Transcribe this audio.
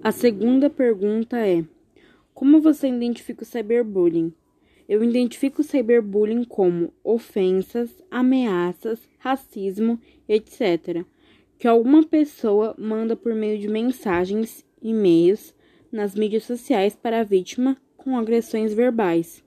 A segunda pergunta é: Como você identifica o cyberbullying? Eu identifico o cyberbullying como ofensas, ameaças, racismo, etc., que alguma pessoa manda por meio de mensagens, e-mails, nas mídias sociais para a vítima com agressões verbais.